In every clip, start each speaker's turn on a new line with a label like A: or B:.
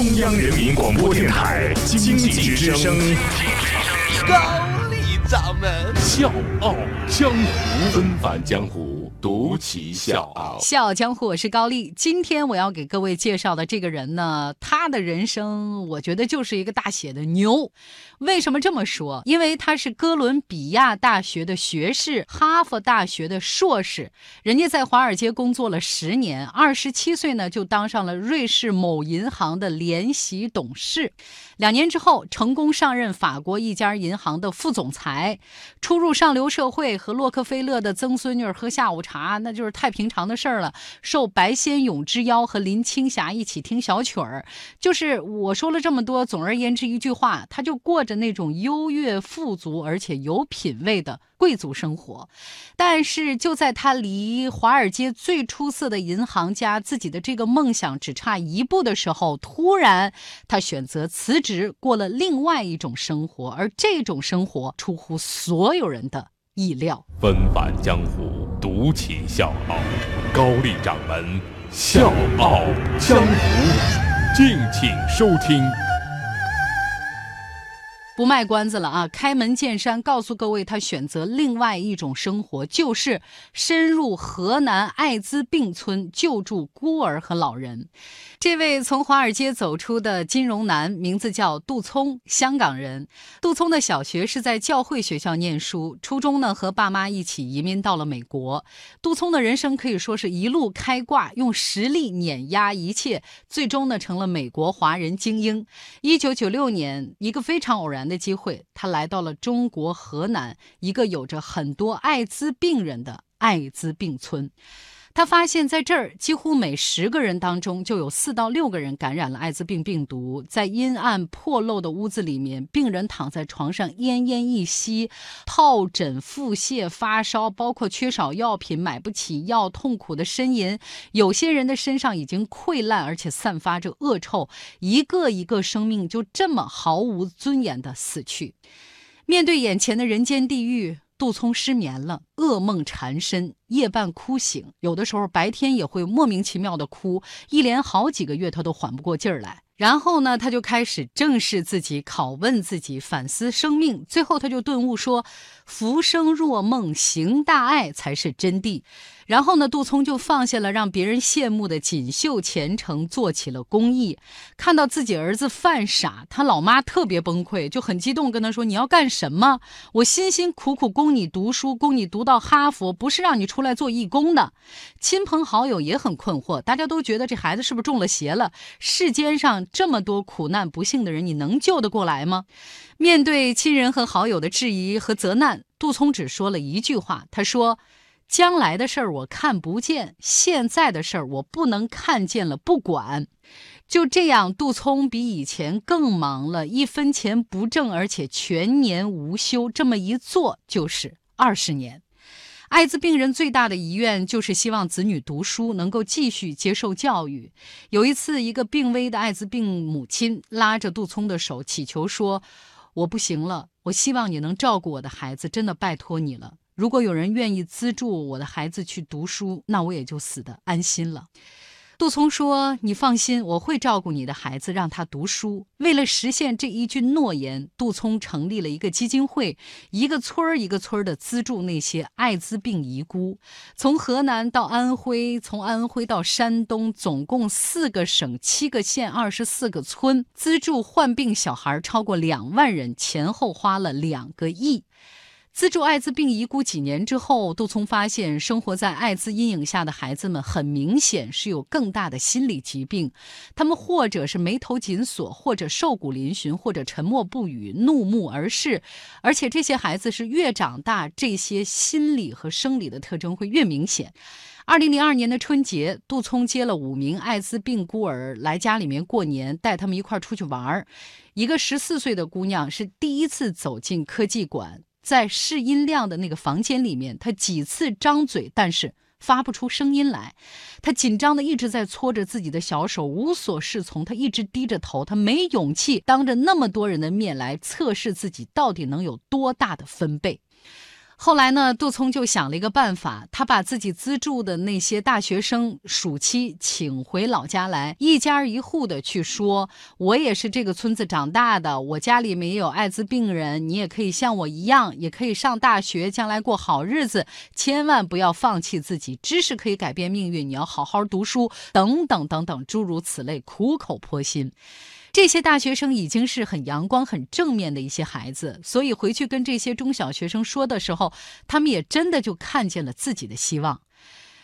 A: 中央人民广播电台经济之声，
B: 高丽掌门。
A: 笑傲江湖，纷繁江湖，独骑笑傲。
C: 笑傲江湖，我是高丽。今天我要给各位介绍的这个人呢，他的人生我觉得就是一个大写的牛。为什么这么说？因为他是哥伦比亚大学的学士，哈佛大学的硕士，人家在华尔街工作了十年，二十七岁呢就当上了瑞士某银行的联席董事，两年之后成功上任法国一家银行的副总裁，初入上流社会，和洛克菲勒的曾孙女喝下午茶，那就是太平常的事儿了。受白先勇之邀，和林青霞一起听小曲儿，就是我说了这么多，总而言之一句话，他就过着那种优越、富足而且有品位的贵族生活。但是就在他离华尔街最出色的银行家自己的这个梦想只差一步的时候，突然他选择辞职，过了另外一种生活，而这种生活出乎所有人的意料。
A: 纷繁江湖，独起笑傲，高丽掌门笑傲江湖，敬请收听。
C: 不卖关子了啊！开门见山告诉各位，他选择另外一种生活，就是深入河南艾滋病村救助孤儿和老人。这位从华尔街走出的金融男，名字叫杜聪，香港人。杜聪的小学是在教会学校念书，初中呢和爸妈一起移民到了美国。杜聪的人生可以说是一路开挂，用实力碾压一切，最终呢成了美国华人精英。一九九六年，一个非常偶然。的机会，他来到了中国河南一个有着很多艾滋病人的艾滋病村。他发现，在这儿几乎每十个人当中就有四到六个人感染了艾滋病病毒。在阴暗破漏的屋子里面，病人躺在床上奄奄一息，疱疹、腹泻、发烧，包括缺少药品、买不起药、痛苦的呻吟。有些人的身上已经溃烂，而且散发着恶臭。一个一个生命就这么毫无尊严的死去。面对眼前的人间地狱。杜聪失眠了，噩梦缠身，夜半哭醒，有的时候白天也会莫名其妙的哭，一连好几个月他都缓不过劲儿来。然后呢，他就开始正视自己，拷问自己，反思生命。最后，他就顿悟说：“浮生若梦，行大爱才是真谛。”然后呢，杜聪就放下了让别人羡慕的锦绣前程，做起了公益。看到自己儿子犯傻，他老妈特别崩溃，就很激动，跟他说：“你要干什么？我辛辛苦苦供你读书，供你读到哈佛，不是让你出来做义工的。”亲朋好友也很困惑，大家都觉得这孩子是不是中了邪了？世间上这么多苦难不幸的人，你能救得过来吗？面对亲人和好友的质疑和责难，杜聪只说了一句话：“他说。”将来的事儿我看不见，现在的事儿我不能看见了，不管。就这样，杜聪比以前更忙了，一分钱不挣，而且全年无休。这么一做就是二十年。艾滋病人最大的遗愿就是希望子女读书，能够继续接受教育。有一次，一个病危的艾滋病母亲拉着杜聪的手，祈求说：“我不行了，我希望你能照顾我的孩子，真的拜托你了。”如果有人愿意资助我的孩子去读书，那我也就死得安心了。杜聪说：“你放心，我会照顾你的孩子，让他读书。”为了实现这一句诺言，杜聪成立了一个基金会，一个村儿一个村儿的资助那些艾滋病遗孤。从河南到安徽，从安徽到山东，总共四个省、七个县、二十四个村，资助患病小孩超过两万人，前后花了两个亿。资助艾滋病遗孤几年之后，杜聪发现，生活在艾滋阴影下的孩子们很明显是有更大的心理疾病。他们或者是眉头紧锁，或者瘦骨嶙峋，或者沉默不语、怒目而视。而且这些孩子是越长大，这些心理和生理的特征会越明显。二零零二年的春节，杜聪接了五名艾滋病孤儿来家里面过年，带他们一块儿出去玩儿。一个十四岁的姑娘是第一次走进科技馆。在试音量的那个房间里面，他几次张嘴，但是发不出声音来。他紧张的一直在搓着自己的小手，无所适从。他一直低着头，他没勇气当着那么多人的面来测试自己到底能有多大的分贝。后来呢，杜聪就想了一个办法，他把自己资助的那些大学生暑期请回老家来，一家一户的去说：“我也是这个村子长大的，我家里面也有艾滋病人，你也可以像我一样，也可以上大学，将来过好日子。千万不要放弃自己，知识可以改变命运，你要好好读书，等等等等，诸如此类，苦口婆心。”这些大学生已经是很阳光、很正面的一些孩子，所以回去跟这些中小学生说的时候，他们也真的就看见了自己的希望。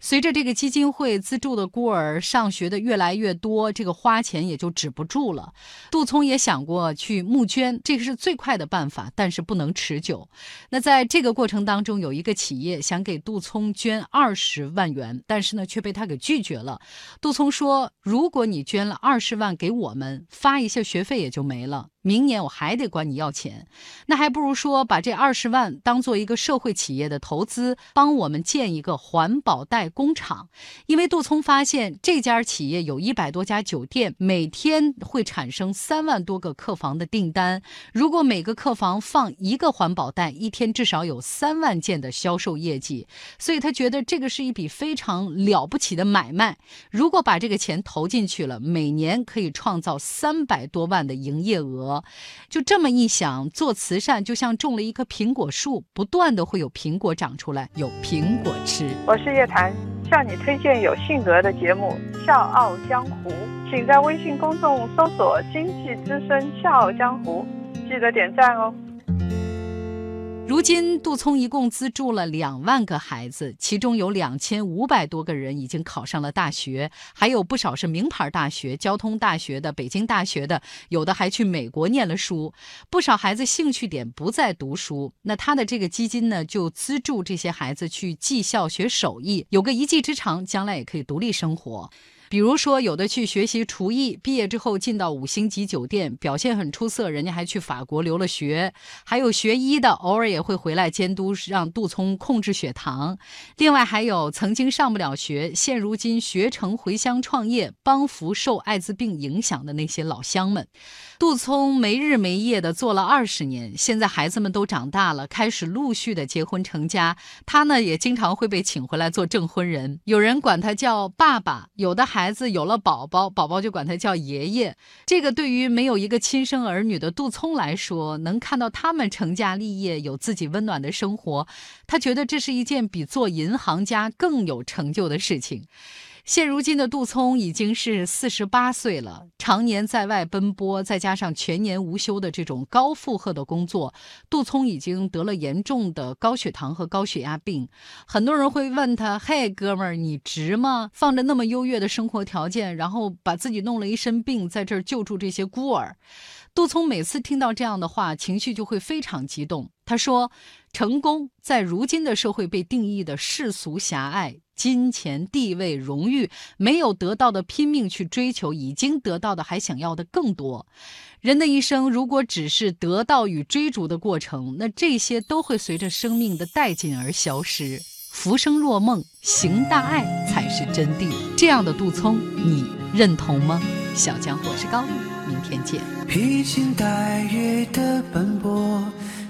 C: 随着这个基金会资助的孤儿上学的越来越多，这个花钱也就止不住了。杜聪也想过去募捐，这个是最快的办法，但是不能持久。那在这个过程当中，有一个企业想给杜聪捐二十万元，但是呢却被他给拒绝了。杜聪说：“如果你捐了二十万给我们，发一下学费也就没了。”明年我还得管你要钱，那还不如说把这二十万当做一个社会企业的投资，帮我们建一个环保袋工厂。因为杜聪发现这家企业有一百多家酒店，每天会产生三万多个客房的订单。如果每个客房放一个环保袋，一天至少有三万件的销售业绩。所以他觉得这个是一笔非常了不起的买卖。如果把这个钱投进去了，每年可以创造三百多万的营业额。就这么一想，做慈善就像种了一棵苹果树，不断的会有苹果长出来，有苹果吃。
D: 我是叶檀，向你推荐有性格的节目《笑傲江湖》，请在微信公众搜索“经济之声笑傲江湖”，记得点赞哦。
C: 如今，杜聪一共资助了两万个孩子，其中有两千五百多个人已经考上了大学，还有不少是名牌大学、交通大学的、北京大学的，有的还去美国念了书。不少孩子兴趣点不在读书，那他的这个基金呢，就资助这些孩子去技校学手艺，有个一技之长，将来也可以独立生活。比如说，有的去学习厨艺，毕业之后进到五星级酒店，表现很出色，人家还去法国留了学。还有学医的，偶尔也会回来监督，让杜聪控制血糖。另外，还有曾经上不了学，现如今学成回乡创业，帮扶受艾滋病影响的那些老乡们。杜聪没日没夜的做了二十年，现在孩子们都长大了，开始陆续的结婚成家。他呢，也经常会被请回来做证婚人，有人管他叫爸爸，有的还孩子有了宝宝，宝宝就管他叫爷爷。这个对于没有一个亲生儿女的杜聪来说，能看到他们成家立业，有自己温暖的生活，他觉得这是一件比做银行家更有成就的事情。现如今的杜聪已经是四十八岁了，常年在外奔波，再加上全年无休的这种高负荷的工作，杜聪已经得了严重的高血糖和高血压病。很多人会问他：“嘿，哥们儿，你值吗？放着那么优越的生活条件，然后把自己弄了一身病，在这儿救助这些孤儿。”杜聪每次听到这样的话，情绪就会非常激动。他说：“成功在如今的社会被定义的世俗狭隘。”金钱、地位、荣誉没有得到的，拼命去追求；已经得到的，还想要的更多。人的一生，如果只是得到与追逐的过程，那这些都会随着生命的殆尽而消失。浮生若梦，行大爱才是真谛。这样的杜聪，你认同吗？小江我是高丽，明天见。
E: 披星戴月的奔波，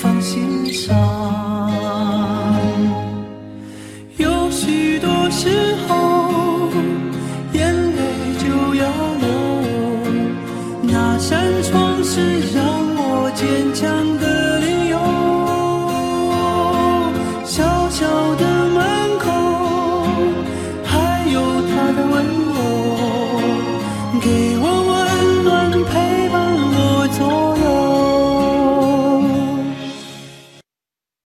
E: 放心。上